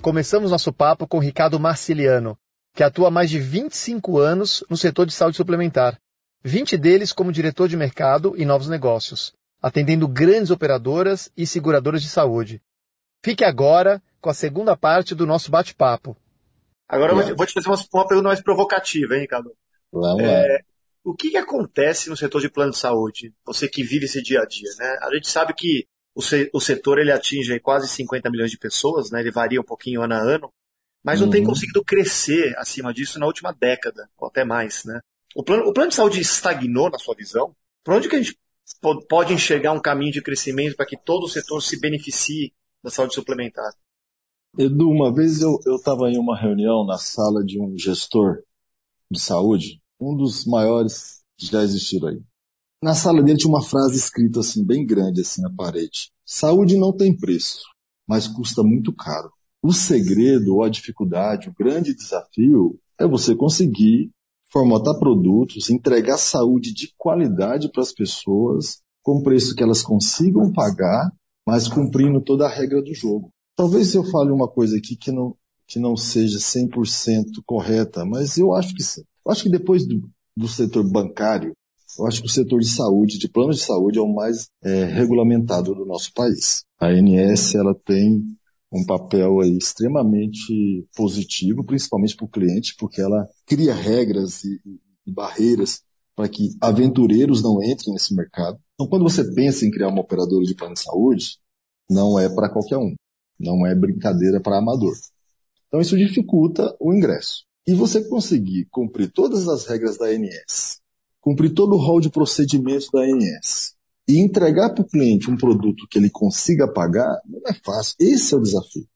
começamos nosso papo com Ricardo Marciliano, que atua há mais de 25 anos no setor de saúde suplementar, 20 deles como diretor de mercado e novos negócios, atendendo grandes operadoras e seguradoras de saúde. Fique agora com a segunda parte do nosso bate-papo. Agora eu vou te fazer uma, uma, pergunta mais provocativa, hein, Ricardo? Vamos é, o que, que, acontece no setor de plano de saúde? Você que vive esse dia a dia, né? A gente sabe que o, se, o setor ele atinge quase 50 milhões de pessoas, né? Ele varia um pouquinho ano a ano, mas não uhum. tem conseguido crescer acima disso na última década, ou até mais, né? O plano, o plano de saúde estagnou na sua visão? Por onde que a gente pode enxergar um caminho de crescimento para que todo o setor se beneficie da saúde suplementar? Edu, uma vez eu estava em uma reunião na sala de um gestor de saúde, um dos maiores que já existiram aí. Na sala dele tinha uma frase escrita assim, bem grande assim na parede. Saúde não tem preço, mas custa muito caro. O segredo ou a dificuldade, o grande desafio é você conseguir formatar produtos, entregar saúde de qualidade para as pessoas, com preço que elas consigam pagar, mas cumprindo toda a regra do jogo. Talvez eu fale uma coisa aqui que não, que não seja 100% correta, mas eu acho que sim. Eu acho que depois do, do setor bancário, eu acho que o setor de saúde, de planos de saúde, é o mais é, regulamentado do nosso país. A ANS ela tem um papel aí extremamente positivo, principalmente para o cliente, porque ela cria regras e, e barreiras para que aventureiros não entrem nesse mercado. Então, quando você pensa em criar uma operadora de plano de saúde, não é para qualquer um, não é brincadeira para amador. Então, isso dificulta o ingresso. E você conseguir cumprir todas as regras da ANS, cumprir todo o rol de procedimentos da ANS e entregar para o cliente um produto que ele consiga pagar, não é fácil. Esse é o desafio.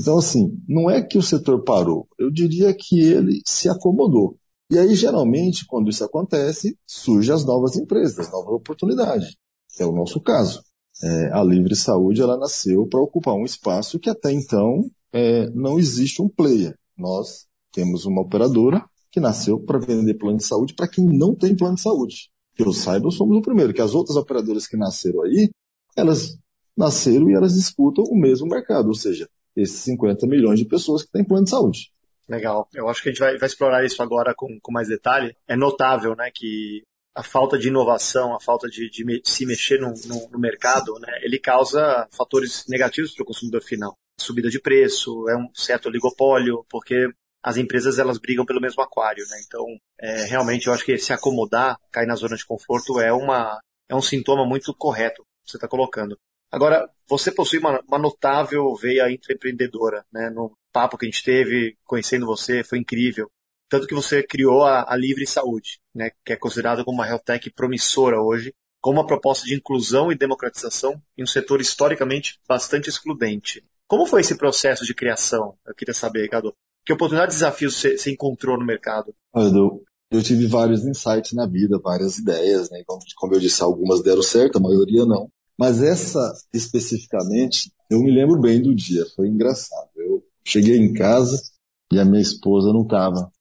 Então, assim, não é que o setor parou, eu diria que ele se acomodou. E aí, geralmente, quando isso acontece, surgem as novas empresas, as novas oportunidades. É o nosso caso. É, a Livre Saúde ela nasceu para ocupar um espaço que até então é, não existe um player. Nós temos uma operadora que nasceu para vender plano de saúde para quem não tem plano de saúde. Que eu saiba, somos o primeiro, que as outras operadoras que nasceram aí, elas nasceram e elas disputam o mesmo mercado, ou seja, esses 50 milhões de pessoas que têm plano de saúde. Legal. Eu acho que a gente vai, vai explorar isso agora com, com, mais detalhe. É notável, né, que a falta de inovação, a falta de, de me, se mexer no, no, no, mercado, né, ele causa fatores negativos para o consumidor final. Subida de preço, é um certo oligopólio, porque as empresas elas brigam pelo mesmo aquário, né? Então, é, realmente eu acho que se acomodar, cair na zona de conforto é uma é um sintoma muito correto que você está colocando. Agora, você possui uma, uma notável veia empreendedora, né? No papo que a gente teve, conhecendo você, foi incrível. Tanto que você criou a, a Livre Saúde, né? Que é considerada como uma health tech promissora hoje, com uma proposta de inclusão e democratização em um setor historicamente bastante excludente. Como foi esse processo de criação? Eu queria saber, Ricardo. Que oportunidades e desafios você, encontrou no mercado? Eu, eu tive vários insights na vida, várias ideias, né? Como, como eu disse, algumas deram certo, a maioria não. Mas essa especificamente, eu me lembro bem do dia, foi engraçado. Eu cheguei em casa e a minha esposa não estava.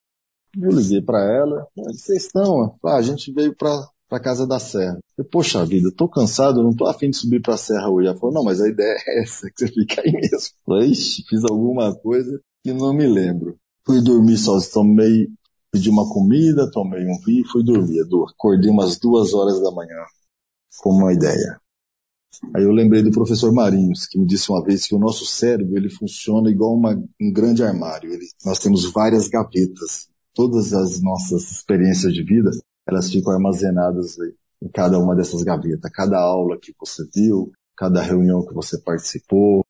Eu liguei para ela, vocês estão? Ah, a gente veio para para casa da serra. Eu, poxa vida, tô cansado, não tô afim de subir para a serra hoje. Ela falou, não, mas a ideia é essa, que você fica aí mesmo. Eu falei, Ixi, fiz alguma coisa que não me lembro. Fui dormir sozinho, tomei, pedi uma comida, tomei um vinho e fui dormir. Acordei umas duas horas da manhã com uma ideia. Aí eu lembrei do professor Marinhos, que me disse uma vez que o nosso cérebro ele funciona igual uma, um grande armário. Ele, nós temos várias gavetas. Todas as nossas experiências de vida, elas ficam armazenadas em cada uma dessas gavetas. Cada aula que você viu, cada reunião que você participou,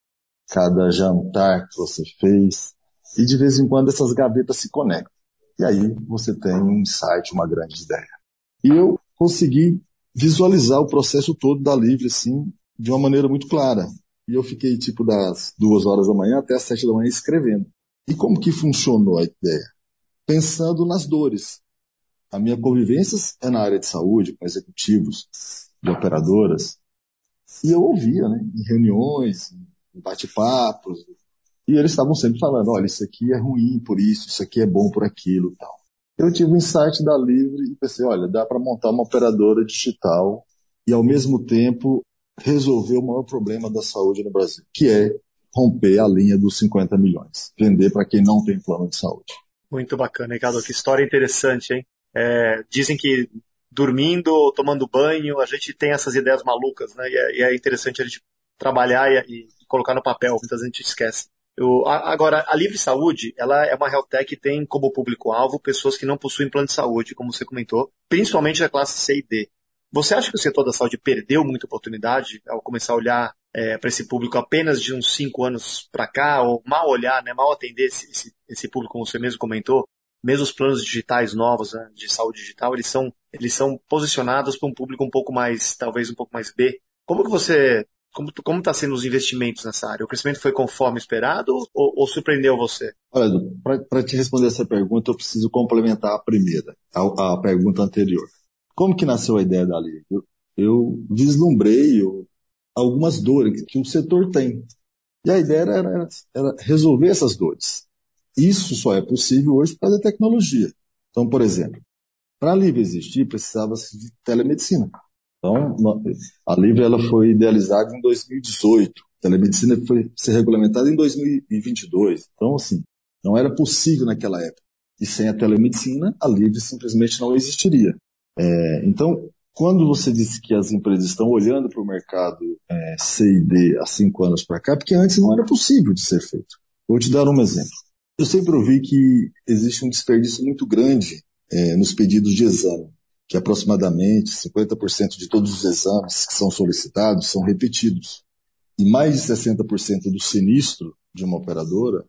cada jantar que você fez, e de vez em quando essas gavetas se conectam. E aí você tem um insight, uma grande ideia. E eu consegui visualizar o processo todo da Livre, assim, de uma maneira muito clara. E eu fiquei tipo das duas horas da manhã até as sete da manhã escrevendo. E como que funcionou a ideia? Pensando nas dores. A minha convivência é na área de saúde, com executivos de operadoras, e eu ouvia, né, em reuniões, em bate-papos, e eles estavam sempre falando, olha, isso aqui é ruim por isso, isso aqui é bom por aquilo, tal. Eu tive um insight da Livre e pensei, olha, dá para montar uma operadora digital e ao mesmo tempo resolver o maior problema da saúde no Brasil, que é romper a linha dos 50 milhões, vender para quem não tem plano de saúde. Muito bacana, Ricardo, que história interessante, hein? É, dizem que dormindo tomando banho, a gente tem essas ideias malucas, né? E é, e é interessante a gente trabalhar e, e, colocar no papel, muitas vezes a gente esquece. Eu, agora, a Livre Saúde, ela é uma health tech que tem como público-alvo pessoas que não possuem plano de saúde, como você comentou, principalmente da classe C e D. Você acha que o setor da saúde perdeu muita oportunidade ao começar a olhar é, para esse público apenas de uns cinco anos para cá, ou mal olhar, né, mal atender esse, esse, esse, público, como você mesmo comentou? Mesmo os planos digitais novos né, de saúde digital, eles são, eles são posicionados para um público um pouco mais, talvez um pouco mais B. Como que você como como está sendo os investimentos nessa área? O crescimento foi conforme esperado ou, ou surpreendeu você? Olha, para te responder essa pergunta, eu preciso complementar a primeira, a, a pergunta anterior. Como que nasceu a ideia da lei? Eu, eu vislumbrei eu, algumas dores que o setor tem. E a ideia era, era, era resolver essas dores. Isso só é possível hoje por causa da tecnologia. Então, por exemplo, para a Livre existir, precisava-se de telemedicina. Então, a Livre ela foi idealizada em 2018. A telemedicina foi ser regulamentada em 2022. Então, assim, não era possível naquela época. E sem a telemedicina, a Livre simplesmente não existiria. É, então, quando você disse que as empresas estão olhando para o mercado é, C e D há cinco anos para cá, porque antes não era possível de ser feito. Vou te dar um exemplo. Eu sempre ouvi que existe um desperdício muito grande é, nos pedidos de exame que aproximadamente 50% de todos os exames que são solicitados são repetidos. E mais de 60% do sinistro de uma operadora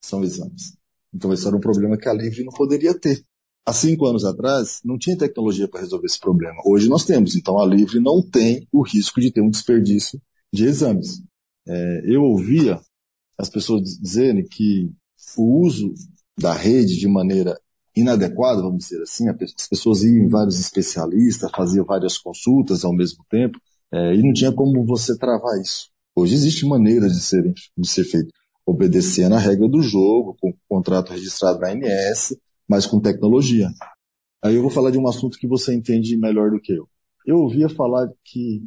são exames. Então esse era um problema que a Livre não poderia ter. Há cinco anos atrás, não tinha tecnologia para resolver esse problema. Hoje nós temos. Então a Livre não tem o risco de ter um desperdício de exames. É, eu ouvia as pessoas dizerem que o uso da rede de maneira inadequada, vamos dizer assim. As pessoas iam em vários especialistas, faziam várias consultas ao mesmo tempo, é, e não tinha como você travar isso. Hoje existe maneira de ser, de ser feito, obedecendo a regra do jogo, com contrato registrado na ANS, mas com tecnologia. Aí eu vou falar de um assunto que você entende melhor do que eu. Eu ouvia falar que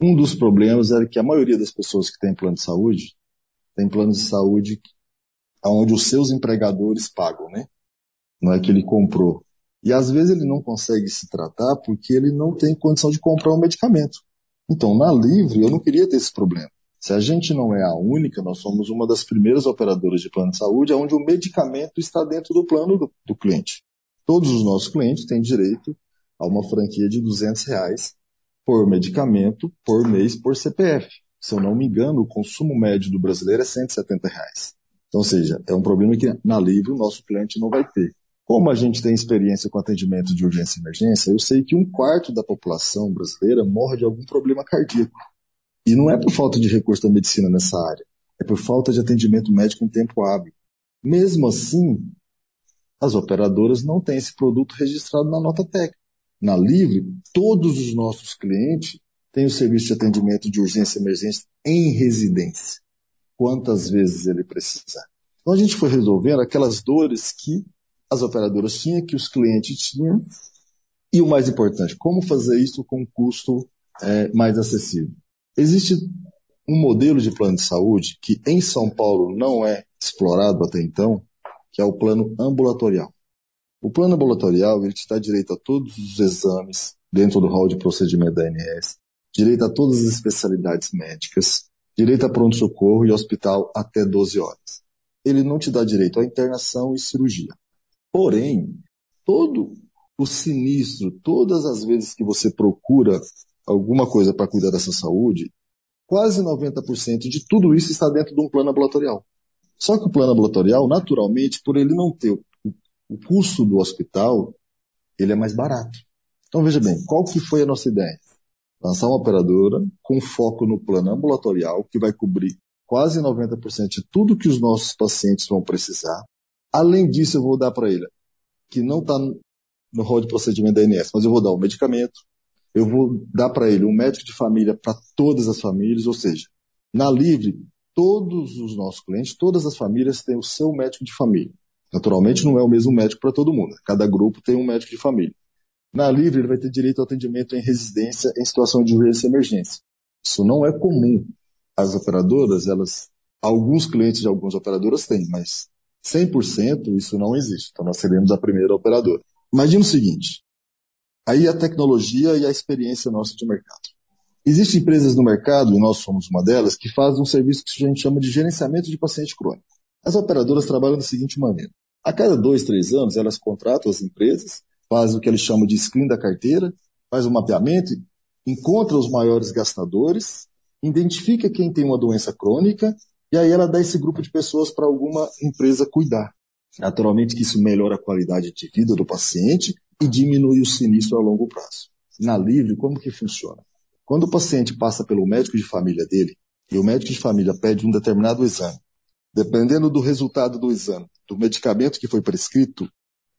um dos problemas era que a maioria das pessoas que tem plano de saúde tem planos de saúde onde os seus empregadores pagam, né? Não é que ele comprou. E às vezes ele não consegue se tratar porque ele não tem condição de comprar um medicamento. Então, na Livre, eu não queria ter esse problema. Se a gente não é a única, nós somos uma das primeiras operadoras de plano de saúde onde o medicamento está dentro do plano do, do cliente. Todos os nossos clientes têm direito a uma franquia de 200 reais por medicamento, por mês, por CPF. Se eu não me engano, o consumo médio do brasileiro é 170 reais. Então, ou seja, é um problema que na Livre o nosso cliente não vai ter. Como a gente tem experiência com atendimento de urgência e emergência, eu sei que um quarto da população brasileira morre de algum problema cardíaco. E não é por falta de recurso da medicina nessa área, é por falta de atendimento médico em tempo hábil. Mesmo assim, as operadoras não têm esse produto registrado na nota técnica. Na Livre, todos os nossos clientes têm o serviço de atendimento de urgência e emergência em residência, quantas vezes ele precisar. Então a gente foi resolvendo aquelas dores que as operadoras tinham, que os clientes tinham, e o mais importante, como fazer isso com um custo é, mais acessível. Existe um modelo de plano de saúde que em São Paulo não é explorado até então, que é o plano ambulatorial. O plano ambulatorial ele te dá direito a todos os exames dentro do hall de procedimento da ANS, direito a todas as especialidades médicas, direito a pronto-socorro e hospital até 12 horas. Ele não te dá direito à internação e cirurgia. Porém, todo o sinistro, todas as vezes que você procura alguma coisa para cuidar dessa saúde, quase 90% de tudo isso está dentro de um plano ambulatorial. Só que o plano ambulatorial, naturalmente, por ele não ter o, custo do hospital, ele é mais barato. Então veja bem, qual que foi a nossa ideia? lançar uma operadora com foco no plano ambulatorial, que vai cobrir quase 90% de tudo que os nossos pacientes vão precisar. Além disso, eu vou dar para ele, que não está no rol de procedimento da ANS, mas eu vou dar o um medicamento, eu vou dar para ele um médico de família para todas as famílias, ou seja, na Livre, todos os nossos clientes, todas as famílias têm o seu médico de família. Naturalmente, não é o mesmo médico para todo mundo. Cada grupo tem um médico de família. Na Livre, ele vai ter direito ao atendimento em residência em situação de urgência e emergência. Isso não é comum. As operadoras, elas, alguns clientes de algumas operadoras têm, mas 100% isso não existe. Então, nós seremos a primeira operadora. Imagina o seguinte, aí a tecnologia e a experiência nossa de mercado. Existem empresas no mercado, e nós somos uma delas, que fazem um serviço que a gente chama de gerenciamento de paciente crônico. As operadoras trabalham da seguinte maneira. A cada dois, três anos, elas contratam as empresas, fazem o que eles chamam de screen da carteira, faz um mapeamento, encontra os maiores gastadores, identifica quem tem uma doença crônica, e aí ela dá esse grupo de pessoas para alguma empresa cuidar. Naturalmente que isso melhora a qualidade de vida do paciente e diminui o sinistro a longo prazo. Na Livre, como que funciona? Quando o paciente passa pelo médico de família dele, e o médico de família pede um determinado exame, dependendo do resultado do exame, do medicamento que foi prescrito,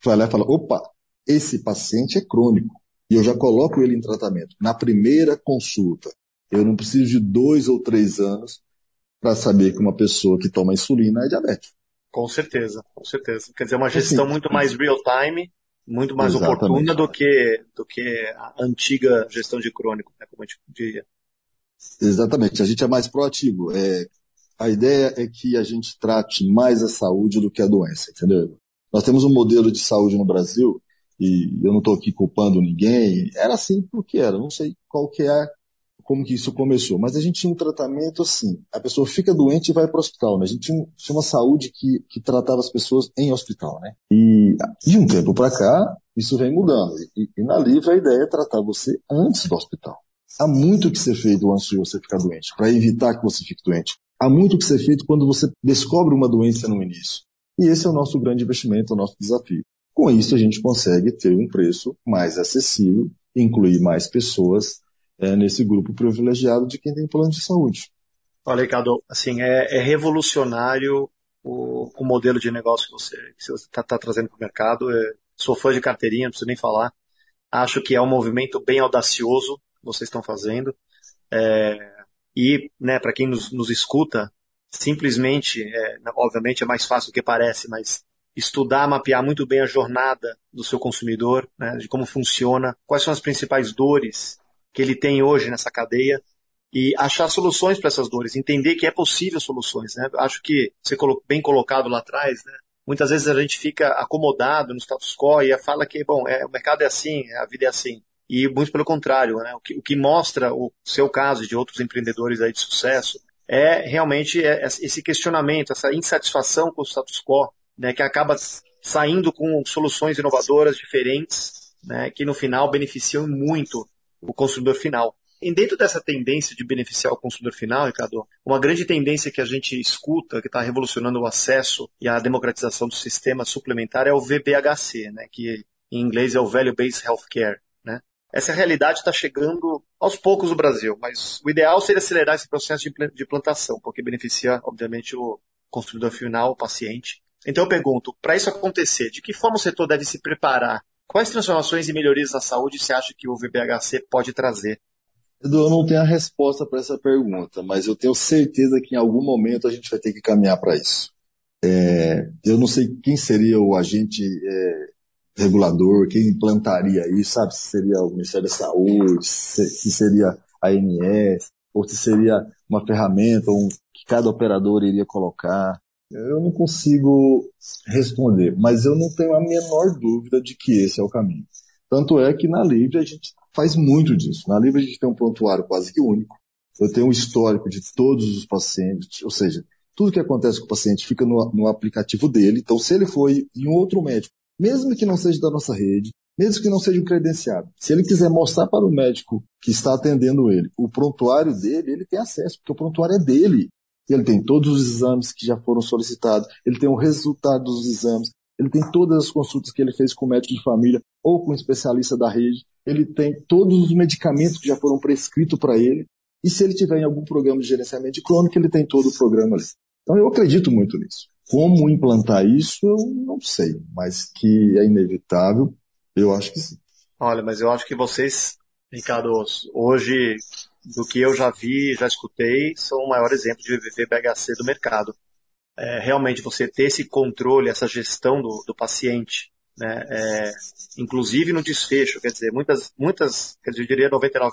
vai lá e fala, opa, esse paciente é crônico, e eu já coloco ele em tratamento. Na primeira consulta, eu não preciso de dois ou três anos para saber que uma pessoa que toma insulina é diabética. Com certeza, com certeza. Quer dizer, uma gestão assim, muito mais real time, muito mais exatamente. oportuna do que, do que a antiga gestão de crônico, né, como a gente diria. Exatamente, a gente é mais proativo. É, a ideia é que a gente trate mais a saúde do que a doença, entendeu? Nós temos um modelo de saúde no Brasil, e eu não estou aqui culpando ninguém, era assim porque era, não sei qual que é como que isso começou. Mas a gente tinha um tratamento assim, a pessoa fica doente e vai para o hospital, né? A gente tinha, uma saúde que, que tratava as pessoas em hospital, né? E de um tempo para cá, isso vem mudando. E, e, na Livre a ideia é tratar você antes do hospital. Há muito que ser feito antes de você ficar doente, para evitar que você fique doente. Há muito que ser feito quando você descobre uma doença no início. E esse é o nosso grande investimento, o nosso desafio. Com isso, a gente consegue ter um preço mais acessível, incluir mais pessoas é, nesse grupo privilegiado de quem tem plano de saúde. Olha, Ricardo, assim, é, é revolucionário o, o, modelo de negócio que você está tá trazendo para o mercado. É, sou fã de carteirinha, não preciso nem falar. Acho que é um movimento bem audacioso que vocês estão fazendo. É, e, né, para quem nos, nos, escuta, simplesmente, é, obviamente é mais fácil do que parece, mas estudar, mapear muito bem a jornada do seu consumidor, né, de como funciona, quais são as principais dores que ele tem hoje nessa cadeia e achar soluções para essas dores, entender que é possível soluções. Né? Acho que você bem colocado lá atrás, né? muitas vezes a gente fica acomodado no status quo e fala que bom, é, o mercado é assim, a vida é assim. E muito pelo contrário, né? o, que, o que mostra o seu caso e de outros empreendedores aí de sucesso é realmente é, esse questionamento, essa insatisfação com o status quo, né? que acaba saindo com soluções inovadoras diferentes, né? que no final beneficiam muito o consumidor final. E dentro dessa tendência de beneficiar o consumidor final, Ricardo, uma grande tendência que a gente escuta, que está revolucionando o acesso e a democratização do sistema suplementar é o VBHC, né, que em inglês é o Value Based Healthcare. Né? Essa realidade está chegando aos poucos no Brasil, mas o ideal seria acelerar esse processo de implantação, porque beneficia, obviamente, o consumidor final, o paciente. Então eu pergunto, para isso acontecer, de que forma o setor deve se preparar Quais transformações e melhorias na saúde você acha que o VBHC pode trazer? Edu, eu não tenho a resposta para essa pergunta, mas eu tenho certeza que em algum momento a gente vai ter que caminhar para isso. É, eu não sei quem seria o agente é, regulador, quem implantaria isso, sabe? Se seria o Ministério da Saúde, se, se seria a ANS, ou se seria uma ferramenta um, que cada operador iria colocar. Eu não consigo responder, mas eu não tenho a menor dúvida de que esse é o caminho. Tanto é que na Livre a gente faz muito disso. Na Livre a gente tem um prontuário quase que único. Eu tenho um histórico de todos os pacientes, ou seja, tudo que acontece com o paciente fica no, no aplicativo dele. Então, se ele foi em outro médico, mesmo que não seja da nossa rede, mesmo que não seja um credenciado, se ele quiser mostrar para o médico que está atendendo ele o prontuário dele, ele tem acesso, porque o prontuário é dele. Ele tem todos os exames que já foram solicitados, ele tem o resultado dos exames, ele tem todas as consultas que ele fez com o médico de família, ou com um especialista da rede. Ele tem todos os medicamentos que já foram prescritos para ele. E se ele tiver em algum programa de gerenciamento de crônico, ele tem todo o programa ali. Então eu acredito muito nisso. Como implantar isso, eu não sei, mas que é inevitável, eu acho que sim. Olha, mas eu acho que vocês, Ricardo, hoje, do que eu já vi, já escutei, são o maior exemplo de VVBHC do mercado. É, realmente você ter esse controle, essa gestão do, do paciente, né, é, inclusive no desfecho, quer dizer, muitas, muitas, quer dizer, eu diria 99%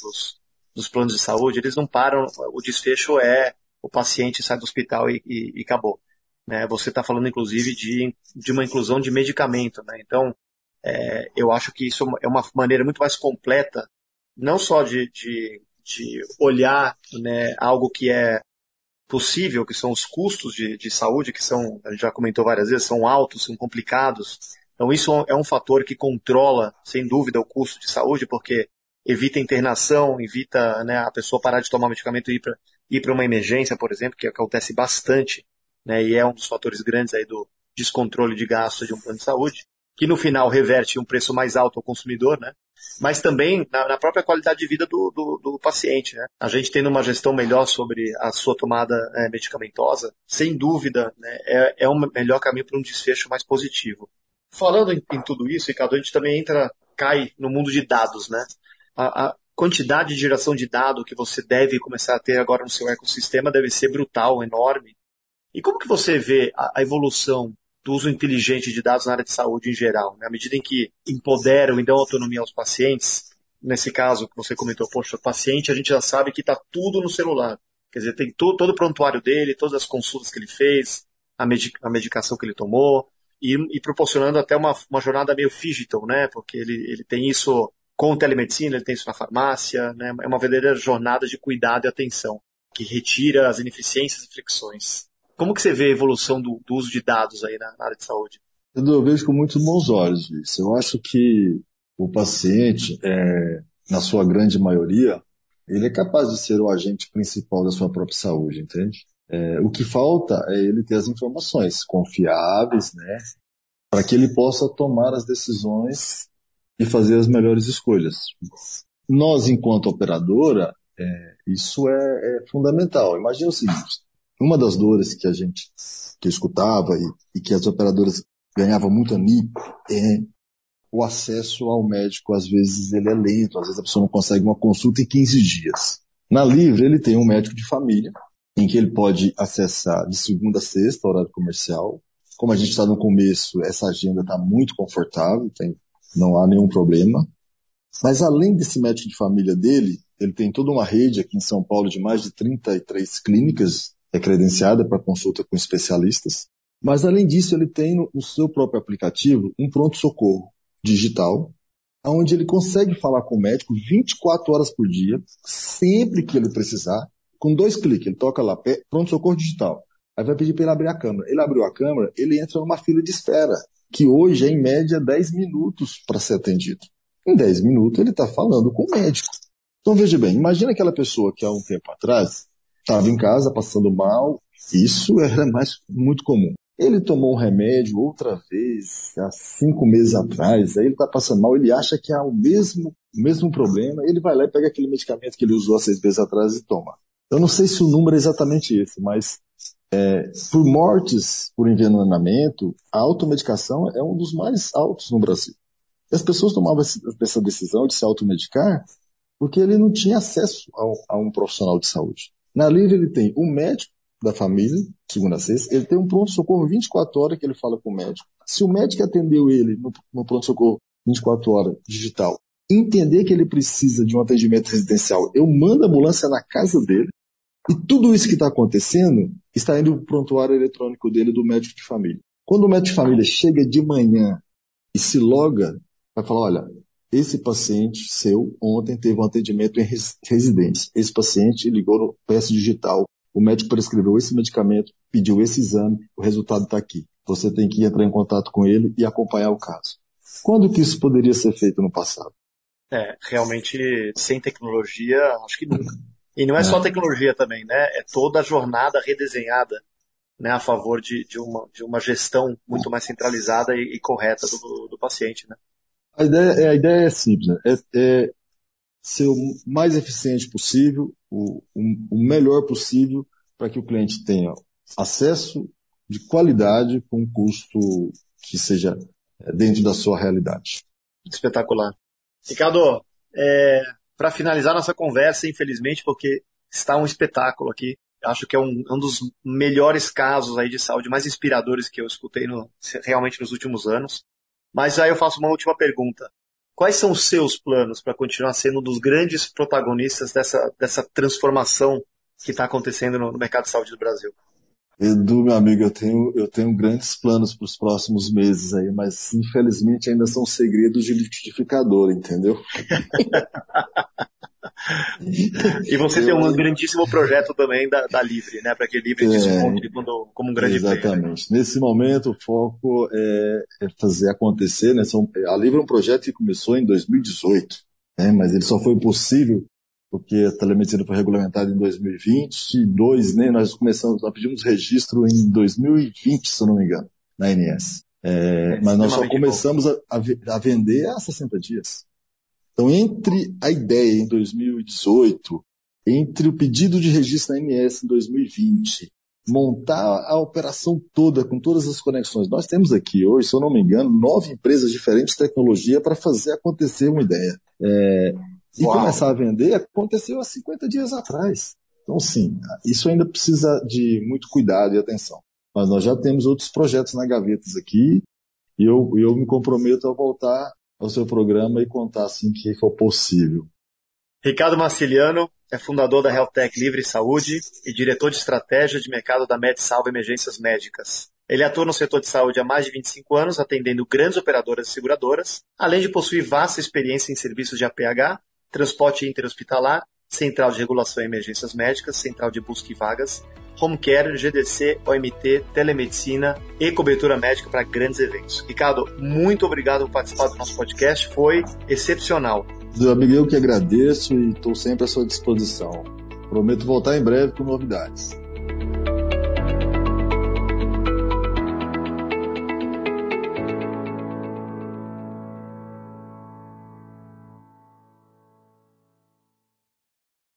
dos, dos planos de saúde, eles não param, o desfecho é o paciente sai do hospital e, e, e acabou. Né? Você está falando, inclusive, de, de uma inclusão de medicamento. Né? Então, é, eu acho que isso é uma maneira muito mais completa, não só de, de, de olhar né, algo que é possível, que são os custos de, de saúde, que são, a gente já comentou várias vezes, são altos, são complicados. Então, isso é um fator que controla, sem dúvida, o custo de saúde, porque evita internação, evita né, a pessoa parar de tomar medicamento e ir para ir uma emergência, por exemplo, que acontece bastante, né, e é um dos fatores grandes aí do descontrole de gastos de um plano de saúde, que no final reverte um preço mais alto ao consumidor, né, mas também na, na própria qualidade de vida do, do, do, paciente. Né. A gente tendo uma gestão melhor sobre a sua tomada é, medicamentosa, sem dúvida, né, é, é um melhor caminho para um desfecho mais positivo. Falando em, em tudo isso, Ricardo, a gente também entra, cai no mundo de dados, né? A, a, quantidade de geração de dado que você deve começar a ter agora no seu ecossistema deve ser brutal, enorme. E como que você vê a, a evolução do uso inteligente de dados na área de saúde em geral? Né? À medida em que empoderam e dão autonomia aos pacientes, nesse caso que você comentou, poxa, paciente a gente já sabe que está tudo no celular. Quer dizer, tem todo, todo o prontuário dele, todas as consultas que ele fez, a, a medicação que ele tomou, e, e proporcionando até uma, uma jornada meio digital, né? Porque ele, ele tem isso com telemedicina, ele tem isso na farmácia, né? é uma verdadeira jornada de cuidado e atenção, que retira as ineficiências e fricções. Como que você vê a evolução do, do uso de dados aí na, na, área de saúde? Eu vejo com muitos bons olhos isso. Eu acho que o paciente, é, na sua grande maioria, ele é capaz de ser o agente principal da sua própria saúde, entende? É, o que falta é ele ter as informações confiáveis, né, para que ele possa tomar as decisões e fazer as melhores escolhas. Nós, enquanto operadora, é, isso é, é, fundamental. Imagina o seguinte: uma das dores que a gente que escutava e, e que as operadoras ganhavam muito a NIP é o acesso ao médico. Às vezes ele é lento, às vezes a pessoa não consegue uma consulta em 15 dias. Na Livre, ele tem um médico de família, em que ele pode acessar de segunda a sexta, horário comercial. Como a gente está no começo, essa agenda está muito confortável, tem não há nenhum problema. Mas além desse médico de família dele, ele tem toda uma rede aqui em São Paulo de mais de 33 clínicas é credenciada para consulta com especialistas. Mas além disso, ele tem no seu próprio aplicativo um pronto-socorro digital, onde ele consegue falar com o médico 24 horas por dia, sempre que ele precisar, com dois cliques. Ele toca lá, pronto-socorro digital. Aí vai pedir para ele abrir a câmera. Ele abriu a câmera, ele entra numa fila de espera que hoje é em média 10 minutos para ser atendido. Em 10 minutos ele está falando com o médico. Então veja bem, imagina aquela pessoa que há um tempo atrás estava em casa passando mal, isso era mais muito comum. Ele tomou um remédio outra vez, há cinco meses atrás, aí ele está passando mal, ele acha que há o mesmo, o mesmo problema, ele vai lá e pega aquele medicamento que ele usou há seis meses atrás e toma. Eu não sei se o número é exatamente esse, mas é, por mortes por envenenamento, a automedicação é um dos mais altos no Brasil. E as pessoas tomavam essa decisão de se automedicar porque ele não tinha acesso a um profissional de saúde. Na Livre ele tem um médico da família, segunda a sexta, ele tem um pronto-socorro 24 horas que ele fala com o médico. Se o médico atendeu ele no, no pronto-socorro 24 horas digital, entender que ele precisa de um atendimento residencial, eu mando a ambulância na casa dele, e tudo isso que está acontecendo está indo para o prontuário eletrônico dele do médico de família. Quando o médico de família chega de manhã e se loga, vai falar, olha, esse paciente seu ontem teve um atendimento em residência. Esse paciente ligou no PS digital. O médico prescreveu esse medicamento, pediu esse exame, o resultado está aqui. Você tem que entrar em contato com ele e acompanhar o caso. Quando que isso poderia ser feito no passado? É, realmente, sem tecnologia, acho que nunca. E não é, é, só tecnologia também, né? É toda a jornada redesenhada né, a favor de, de, uma, de uma gestão muito mais centralizada e, e correta do, do paciente, né? A ideia, a ideia é simples, né? é, é ser o mais eficiente possível, o, o, o melhor possível, para que o cliente tenha acesso de qualidade com um custo que seja é, dentro da sua realidade. Espetacular. Ricardo, é, para finalizar nossa conversa, infelizmente, porque está um espetáculo aqui, acho que é um, um, dos melhores casos aí de saúde mais inspiradores que eu escutei no, realmente nos últimos anos. Mas aí eu faço uma última pergunta. Quais são os seus planos para continuar sendo um dos grandes protagonistas dessa, dessa transformação que está acontecendo no, no mercado de saúde do Brasil? Edu, meu amigo, eu tenho, eu tenho grandes planos para os próximos meses aí, mas infelizmente ainda são segredos de liquidificador, entendeu? e você tem um grandíssimo projeto também da, da Livre, né? Para que Livre é, desconte como, como um grande Exatamente. Player. Nesse momento, o foco é, é, fazer acontecer, né? São, a Livre é um projeto que começou em 2018, né? mas ele só foi possível porque a telemedicina foi regulamentada em 2022, né? Nós começamos, nós pedimos registro em 2020, se eu não me engano, na ANS. É, é, mas nós só começamos a, a, vender há 60 dias. Então, entre a ideia em 2018, entre o pedido de registro na ANS em 2020, montar a operação toda, com todas as conexões. Nós temos aqui hoje, se eu não me engano, nove empresas diferentes de tecnologia para fazer acontecer uma ideia. É, e Uau. começar a vender aconteceu há 50 dias atrás. Então, sim, isso ainda precisa de muito cuidado e atenção. Mas nós já temos outros projetos na gavetas aqui e eu, eu me comprometo a voltar ao seu programa e contar assim que for possível. Ricardo Marciliano é fundador da HealthTech Livre Saúde e diretor de estratégia de mercado da MedSalva Emergências Médicas. Ele atua no setor de saúde há mais de 25 anos, atendendo grandes operadoras e seguradoras, além de possuir vasta experiência em serviços de APH transporte interhospitalar, central de regulação e emergências médicas, central de busca e vagas, home care, GDC, OMT, telemedicina e cobertura médica para grandes eventos. Ricardo, muito obrigado por participar do nosso podcast, foi excepcional. Amigo, eu que agradeço e estou sempre à sua disposição. Prometo voltar em breve com novidades.